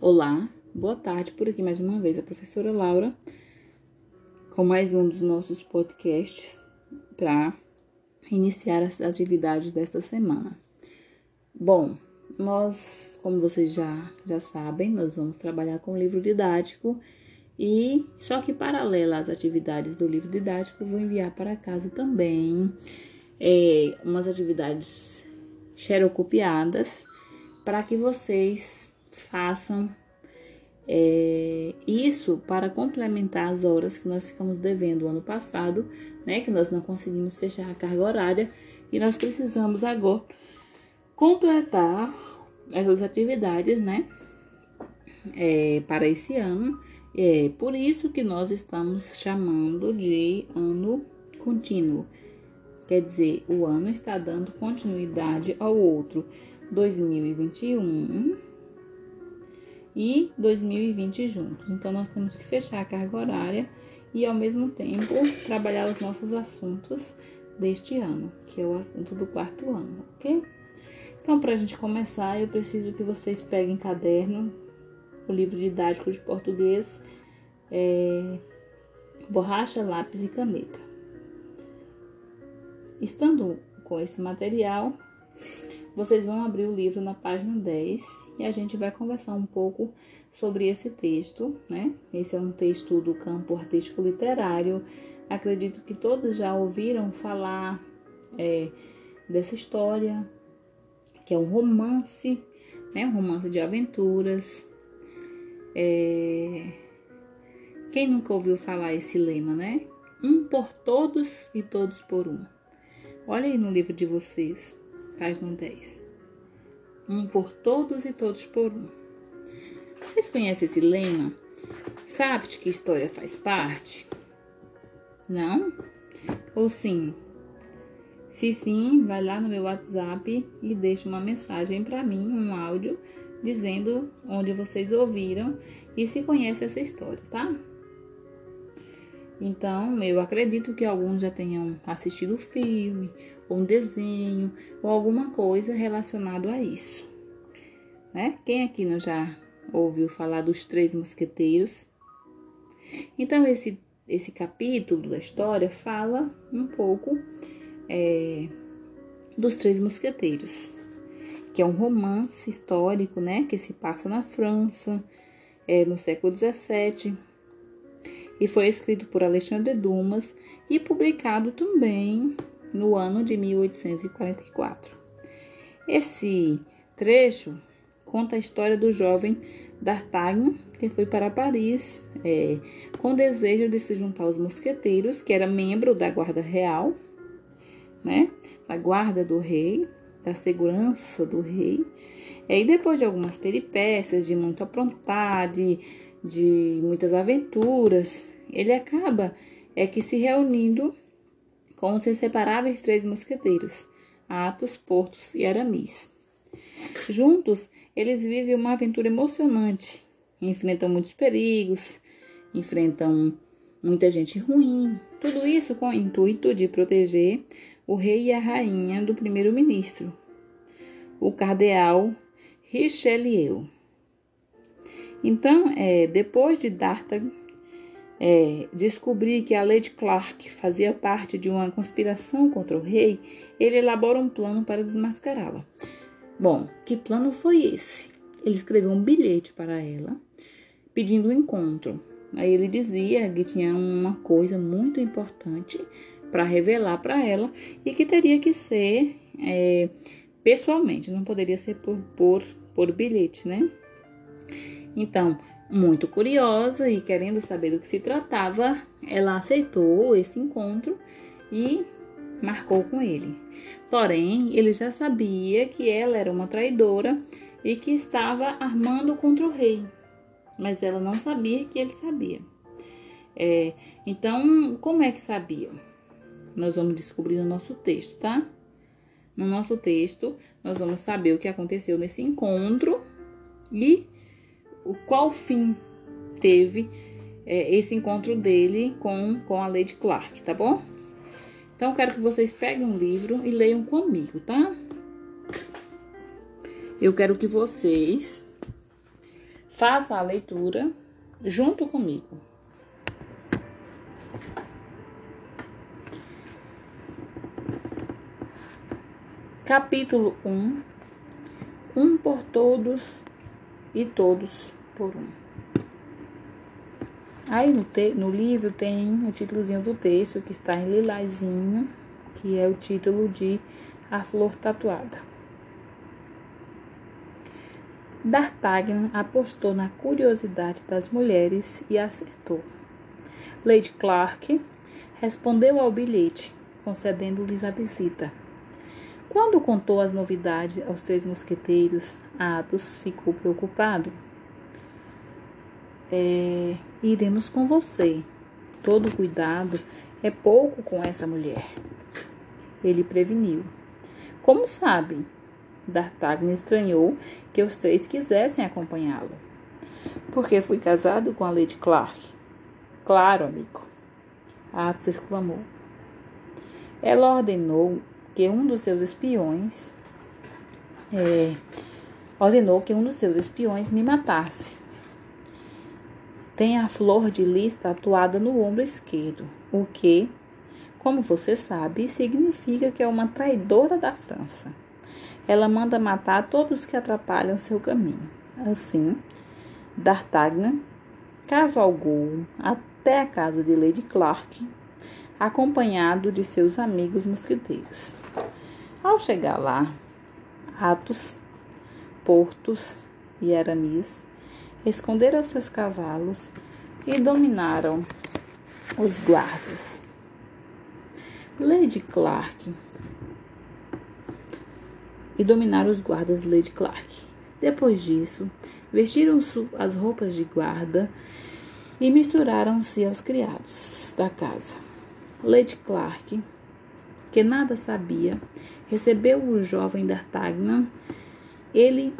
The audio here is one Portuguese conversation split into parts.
Olá, boa tarde, por aqui mais uma vez a professora Laura com mais um dos nossos podcasts para iniciar as atividades desta semana. Bom, nós, como vocês já, já sabem, nós vamos trabalhar com o livro didático e só que paralelo às atividades do livro didático, vou enviar para casa também é, umas atividades xerocopiadas para que vocês façam é, isso para complementar as horas que nós ficamos devendo o ano passado, né? Que nós não conseguimos fechar a carga horária e nós precisamos agora completar essas atividades, né? É, para esse ano. É por isso que nós estamos chamando de ano contínuo. Quer dizer, o ano está dando continuidade ao outro. 2021 e 2020 juntos. Então, nós temos que fechar a carga horária e, ao mesmo tempo, trabalhar os nossos assuntos deste ano, que é o assunto do quarto ano, ok? Então, para a gente começar, eu preciso que vocês peguem caderno, o livro didático de português, é, borracha, lápis e caneta. Estando com esse material, vocês vão abrir o livro na página 10 e a gente vai conversar um pouco sobre esse texto, né? Esse é um texto do campo artístico literário. Acredito que todos já ouviram falar é, dessa história, que é um romance, né? Um romance de aventuras. É... Quem nunca ouviu falar esse lema, né? Um por todos e todos por um. Olha aí no livro de vocês página 10. Um por todos e todos por um. Vocês conhecem esse lema? Sabe de que história faz parte? Não? Ou sim? Se sim, vai lá no meu WhatsApp e deixa uma mensagem para mim, um áudio, dizendo onde vocês ouviram e se conhece essa história, tá? Então, eu acredito que alguns já tenham assistido o filme ou um desenho, ou alguma coisa relacionado a isso. Né? Quem aqui não já ouviu falar dos três mosqueteiros? Então, esse, esse capítulo da história fala um pouco é, dos três mosqueteiros, que é um romance histórico, né, que se passa na França, é, no século XVII, e foi escrito por Alexandre Dumas e publicado também no ano de 1844. Esse trecho conta a história do jovem D'Artagnan, que foi para Paris é, com o desejo de se juntar aos mosqueteiros, que era membro da guarda real, né, da guarda do rei, da segurança do rei. E depois de algumas peripécias, de muito aprontar, de, de muitas aventuras, ele acaba é que se reunindo com os inseparáveis três mosqueteiros, Athos, Portos e Aramis. Juntos, eles vivem uma aventura emocionante, enfrentam muitos perigos, enfrentam muita gente ruim, tudo isso com o intuito de proteger o rei e a rainha do primeiro-ministro, o cardeal Richelieu. Então, é, depois de D'Artagnan é, descobrir que a Lady Clark fazia parte de uma conspiração contra o rei, ele elabora um plano para desmascará-la. Bom, que plano foi esse? Ele escreveu um bilhete para ela, pedindo um encontro. Aí ele dizia que tinha uma coisa muito importante para revelar para ela e que teria que ser é, pessoalmente, não poderia ser por, por, por bilhete, né? Então, muito curiosa e querendo saber do que se tratava, ela aceitou esse encontro e marcou com ele. Porém, ele já sabia que ela era uma traidora e que estava armando contra o rei, mas ela não sabia que ele sabia. É, então, como é que sabia? Nós vamos descobrir no nosso texto, tá? No nosso texto, nós vamos saber o que aconteceu nesse encontro e o qual fim teve é, esse encontro dele com, com a Lady Clark, tá bom? Então, quero que vocês peguem um livro e leiam comigo, tá? Eu quero que vocês Faça a leitura junto comigo. Capítulo 1 Um por todos e todos por um. Aí no, te, no livro tem o títulozinho do texto que está em lilazinho, que é o título de A Flor Tatuada. D'Artagnan apostou na curiosidade das mulheres e acertou. Lady Clark respondeu ao bilhete, concedendo-lhes a visita. Quando contou as novidades aos três mosqueteiros, Athos ficou preocupado. É, iremos com você. Todo cuidado é pouco com essa mulher. Ele preveniu. Como sabe? D'Artagnan estranhou que os três quisessem acompanhá-lo. Porque fui casado com a Lady Clark. Claro, amigo. Athos exclamou. Ela ordenou que um dos seus espiões é, ordenou que um dos seus espiões me matasse. Tem a flor de lis tatuada no ombro esquerdo, o que, como você sabe, significa que é uma traidora da França. Ela manda matar todos que atrapalham seu caminho. Assim, D'Artagnan cavalgou até a casa de Lady Clark, acompanhado de seus amigos mosqueteiros. Ao chegar lá, Atos, Portos e Aramis esconderam seus cavalos e dominaram os guardas. Lady Clark e dominaram os guardas Lady Clark. Depois disso, vestiram as roupas de guarda e misturaram-se aos criados da casa. Lady Clark, que nada sabia, recebeu o jovem D'Artagnan. Ele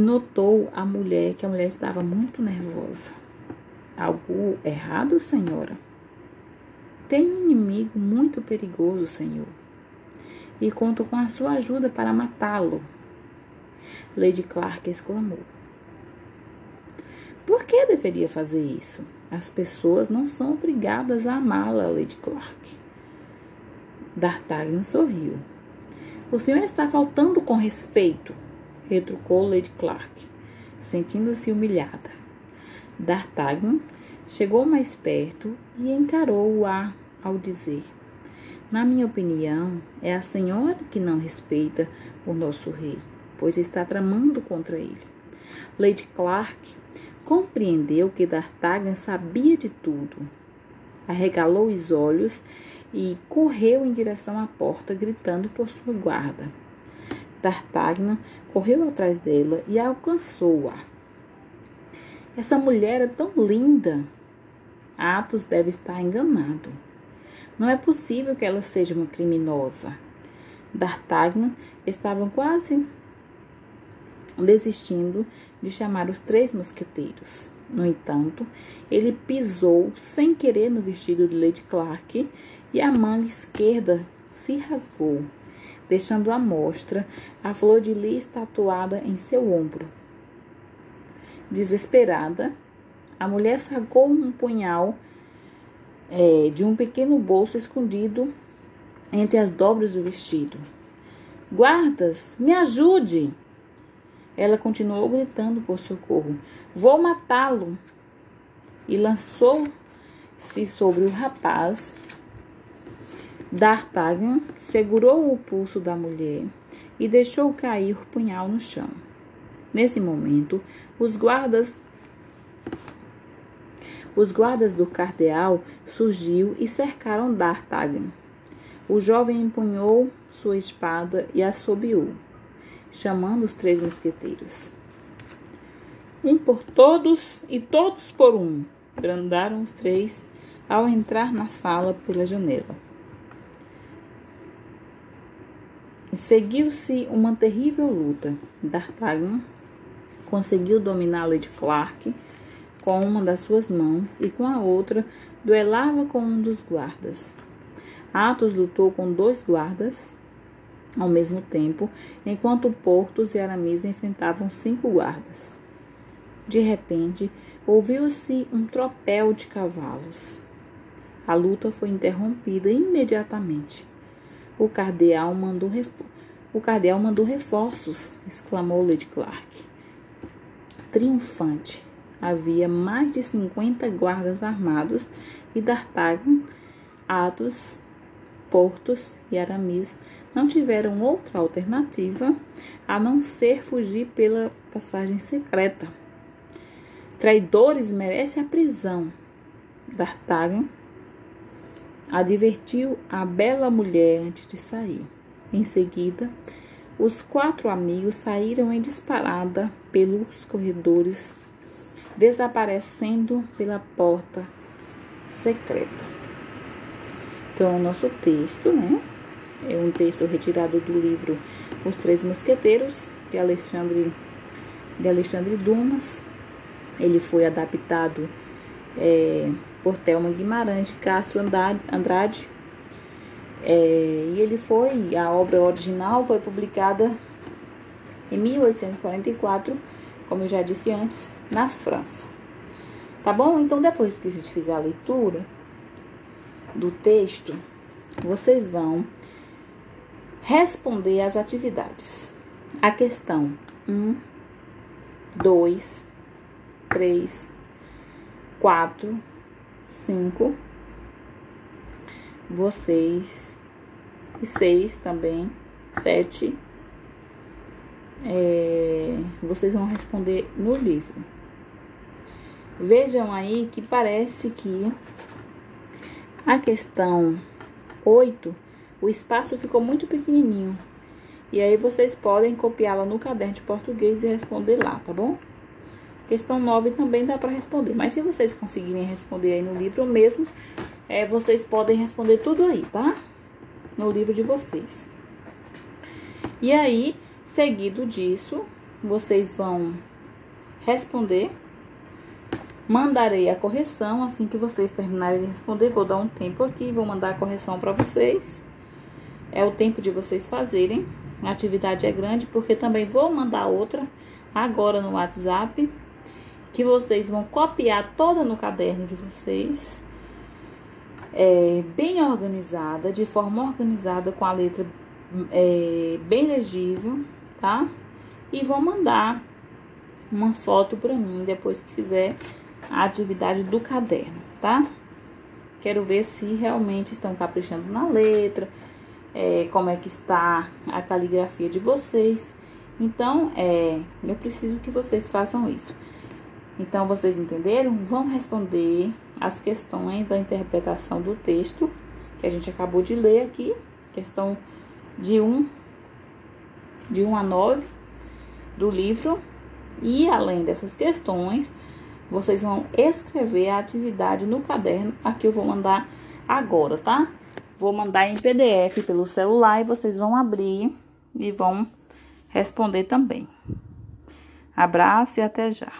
notou a mulher que a mulher estava muito nervosa. Algo errado, senhora? Tem um inimigo muito perigoso, senhor, e conto com a sua ajuda para matá-lo. Lady Clark exclamou. Por que deveria fazer isso? As pessoas não são obrigadas a amá-la, Lady Clark. D'Artagnan sorriu. O senhor está faltando com respeito, retrucou Lady Clark, sentindo-se humilhada. D'Artagnan chegou mais perto e encarou-a ao dizer: Na minha opinião, é a senhora que não respeita o nosso rei, pois está tramando contra ele. Lady Clark compreendeu que D'Artagnan sabia de tudo. Arregalou os olhos e correu em direção à porta, gritando por sua guarda. D'Artagnan correu atrás dela e alcançou-a. Essa mulher é tão linda. Atos deve estar enganado. Não é possível que ela seja uma criminosa. D'Artagnan estava quase desistindo de chamar os três mosqueteiros. No entanto, ele pisou sem querer no vestido de Lady Clark e a manga esquerda se rasgou, deixando à mostra a flor de lis tatuada em seu ombro. Desesperada, a mulher sacou um punhal é, de um pequeno bolso escondido entre as dobras do vestido. Guardas, me ajude! Ela continuou gritando por socorro. Vou matá-lo! E lançou-se sobre o rapaz D'Artagnan segurou o pulso da mulher e deixou cair o punhal no chão. Nesse momento, os guardas os guardas do cardeal surgiu e cercaram D'Artagnan. O jovem empunhou sua espada e assobiou, chamando os três mosqueteiros. Um por todos e todos por um, brandaram os três ao entrar na sala pela janela. Seguiu-se uma terrível luta. D'Artagnan conseguiu dominar Lady Clark com uma das suas mãos e com a outra duelava com um dos guardas. Athos lutou com dois guardas ao mesmo tempo, enquanto Portos e Aramis enfrentavam cinco guardas. De repente, ouviu-se um tropel de cavalos. A luta foi interrompida imediatamente. O cardeal mandou, o cardeal mandou reforços, exclamou Lady Clark. Triunfante. Havia mais de 50 guardas armados e D'Artagnan, Athos, Portos e Aramis não tiveram outra alternativa a não ser fugir pela passagem secreta. Traidores merecem a prisão. D'Artagnan advertiu a bela mulher antes de sair. Em seguida, os quatro amigos saíram em disparada pelos corredores, desaparecendo pela porta secreta. Então, o nosso texto, né? É um texto retirado do livro Os Três Mosqueteiros, de Alexandre, de Alexandre Dumas. Ele foi adaptado é, por Thelma Guimarães de Castro Andrade. É, e ele foi, a obra original foi publicada em 1844, como eu já disse antes, na França. Tá bom? Então, depois que a gente fizer a leitura do texto, vocês vão responder às atividades. A questão 1, 2, 3, 4, 5, vocês e 6 também, 7. É, vocês vão responder no livro. Vejam aí que parece que a questão 8, o espaço ficou muito pequenininho. E aí vocês podem copiá-la no caderno de português e responder lá, tá bom? Questão 9 também dá para responder. Mas se vocês conseguirem responder aí no livro mesmo, é, vocês podem responder tudo aí, tá? No livro de vocês. E aí, seguido disso, vocês vão responder. Mandarei a correção assim que vocês terminarem de responder. Vou dar um tempo aqui, vou mandar a correção para vocês. É o tempo de vocês fazerem. A atividade é grande porque também vou mandar outra agora no WhatsApp que vocês vão copiar toda no caderno de vocês, é, bem organizada, de forma organizada, com a letra é, bem legível, tá? E vão mandar uma foto para mim depois que fizer a atividade do caderno, tá? Quero ver se realmente estão caprichando na letra, é, como é que está a caligrafia de vocês. Então, é, eu preciso que vocês façam isso. Então, vocês entenderam? Vão responder as questões da interpretação do texto que a gente acabou de ler aqui, questão de 1, de 1 a 9 do livro. E além dessas questões, vocês vão escrever a atividade no caderno, aqui eu vou mandar agora, tá? Vou mandar em PDF pelo celular e vocês vão abrir e vão responder também. Abraço e até já.